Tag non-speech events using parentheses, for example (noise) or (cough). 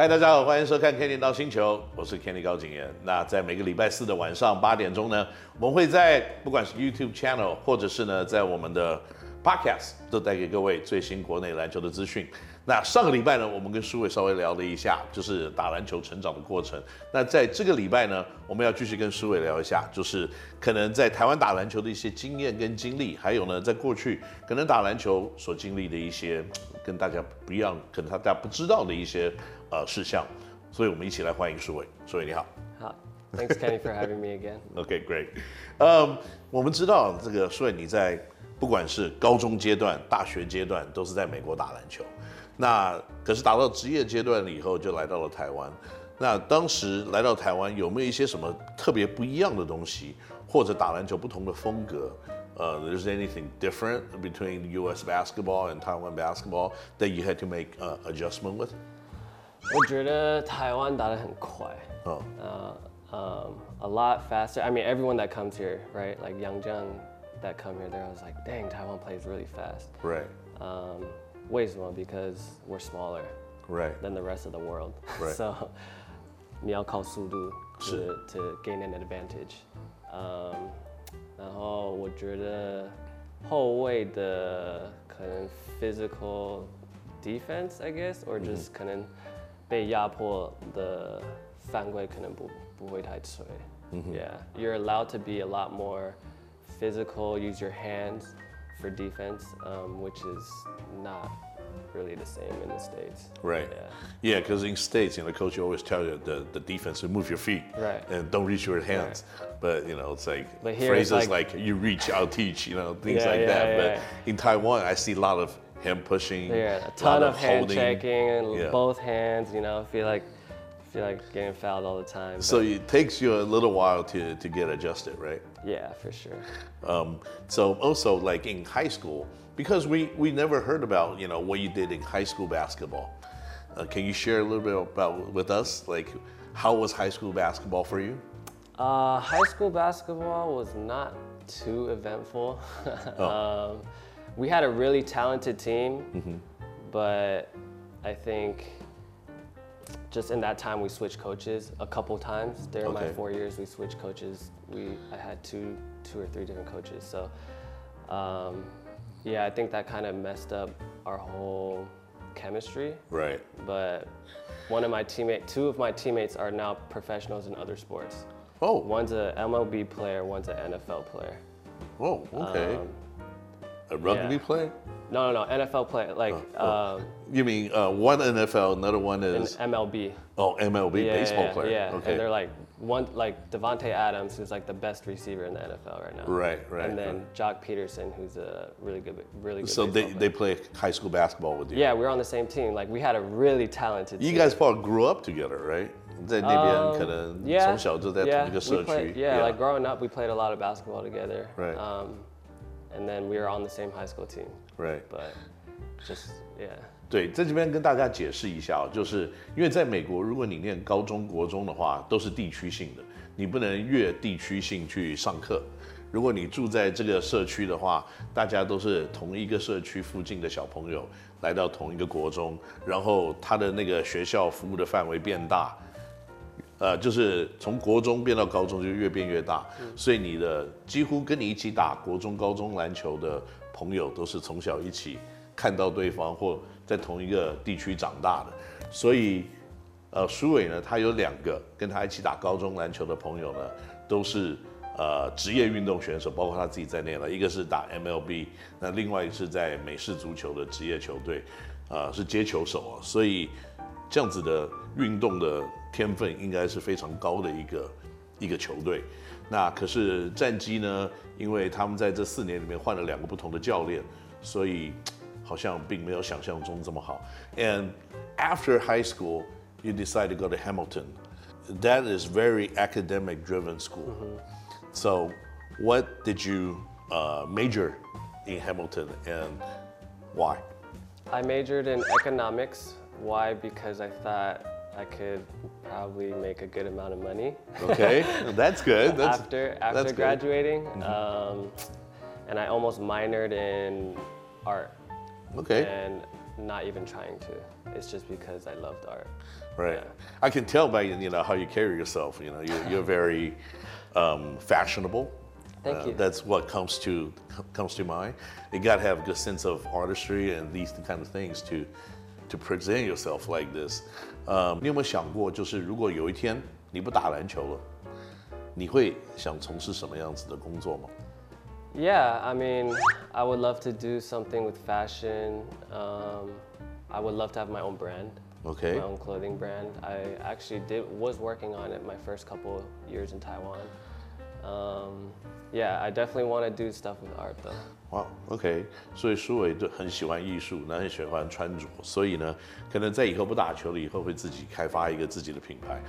嗨，大家好，欢迎收看《Kenny 到星球》，我是 Kenny 高景言。那在每个礼拜四的晚上八点钟呢，我们会在不管是 YouTube channel 或者是呢在我们的 Podcast 都带给各位最新国内篮球的资讯。那上个礼拜呢，我们跟舒伟稍微聊了一下，就是打篮球成长的过程。那在这个礼拜呢，我们要继续跟舒伟聊一下，就是可能在台湾打篮球的一些经验跟经历，还有呢，在过去可能打篮球所经历的一些跟大家不一样，可能大家不知道的一些呃事项。所以我们一起来欢迎舒伟。舒伟你好。好，Thanks Kenny for having me again. OK, great. 嗯，我们知道这个舒伟你在不管是高中阶段、大学阶段，都是在美国打篮球。那可是打到职业阶段了以后，就来到了台湾。那当时来到台湾，有没有一些什么特别不一样的东西，或者打篮球不同的风格？呃，There's anything different between U.S. basketball and Taiwan basketball that you had to make uh, adjustment with？我觉得台湾打得很快。哦，呃、um, a lot faster. I mean, everyone that comes here, right? Like Yang Zheng that come here, they're always like, dang, Taiwan plays really fast. right, Um, 为什么? Because we're smaller right, than the rest of the world. (laughs) Right. so 你要靠速度 to 是 to gain an advantage. Um, 然后我觉得后卫的可能 physical defense, I guess, or just 可能 被压迫的犯规可能不不会太脆。Yeah, you're allowed to be a lot more physical, use your hands for defense, um, which is not really the same in the States. right. Yeah. Yeah, because in states, you know, coach you always tell you the, the defense to move your feet Right. and don't reach your hands. But you know, it's like But here it's phrases like- like, you reach, I'll teach, you know, things Yeah, like yeah, that. yeah. But in Taiwan, I see a lot of hand pushing, Yeah, a ton of hand holding. checking and Yeah. both hands. You know, feel like feel like getting fouled all the time. So but it takes you a little while to, to get adjusted, right? yeah, for sure. Um, so also like in high school, because we, we never heard about, you know, what you did in high school basketball. Uh, can you share a little bit about with us? Like how was high school basketball for you? Uh, high school basketball was not too eventful. (laughs) um, we had a really talented team, but I think just in that time we switched coaches a couple times during my four years. We switched coaches. We I had two two or three different coaches. So um, yeah, I think that kind of messed up our whole chemistry. Right. But one of my teammate, two of my teammates are now professionals in other sports. Oh, One's a MLB player, one's an NFL player. oh, okay. Um, a rugby yeah. player? No, no, no. NFL player. Like. Oh, oh. Um, you mean uh, one NFL, another one is an MLB. Oh, MLB yeah, baseball yeah, player. Yeah. Okay. And they're like one like Davante Adams, who's like the best receiver in the NFL right now. Right, right. And then right. Joc Pederson, who's a really good, really good. So they, player. they play high school basketball with you. Yeah, we were on the same team. Like we had a really talented. You team. guys probably grew up together, right? Um, yeah, yeah, yeah, like growing up, we played a lot of basketball together. Right. Um, and then we were on the same high school team, right. but just yeah. 对，在这边跟大家解释一下哦，就是因为在美国，如果你念高中国中的话，都是地区性的，你不能越地区性去上课。如果你住在这个社区的话，大家都是同一个社区附近的小朋友来到同一个国中，然后他的那个学校服务的范围变大，呃，就是从国中变到高中就越变越大，所以你的几乎跟你一起打国中、高中篮球的朋友都是从小一起看到对方或在同一个地区长大的，所以呃，舒伟呢，他有两个跟他一起打高中篮球的朋友呢，都是呃职业运动选手，包括他自己在内了。一个是打 MLB，那另外一个是在美式足球的职业球队，呃，是接球手啊。所以这样子的运动的天分应该是非常高的一个一个球队。那可是战绩呢，因为他们在这四年里面换了两个不同的教练，所以好像并没有想象中这么好。And after high school, you decide to go to Hamilton. That is very academic driven school. So, what did you uh, major in Hamilton and why? I majored in economics. Why? Because I thought I could probably make a good amount of money Okay, (laughs) that's good. That's, after that's after good. graduating. Um, and I almost minored in art. Okay. And not even trying to. It's just because I loved art. Right. Yeah. I can tell by you know how you carry yourself. You know, you're, you're very um, fashionable. Thank you. That's what comes to comes to mind. You got to have a good sense of artistry and these kind of things to to present yourself like this. 呃、你有没有想过，就是如果有一天你不打篮球了，你会想从事什么样子的工作吗？ Yeah, I mean, I would love to do something with fashion. Um, I would love to have my own brand, Okay. my own clothing brand. I actually did was working on it my first couple years in Taiwan. Um, yeah, I definitely want to do stuff with art though. Wow，OK，所以舒伟就很喜欢艺术，那很喜欢穿着，所以呢，可能在以后不打球了，以后会自己开发一个自己的品牌。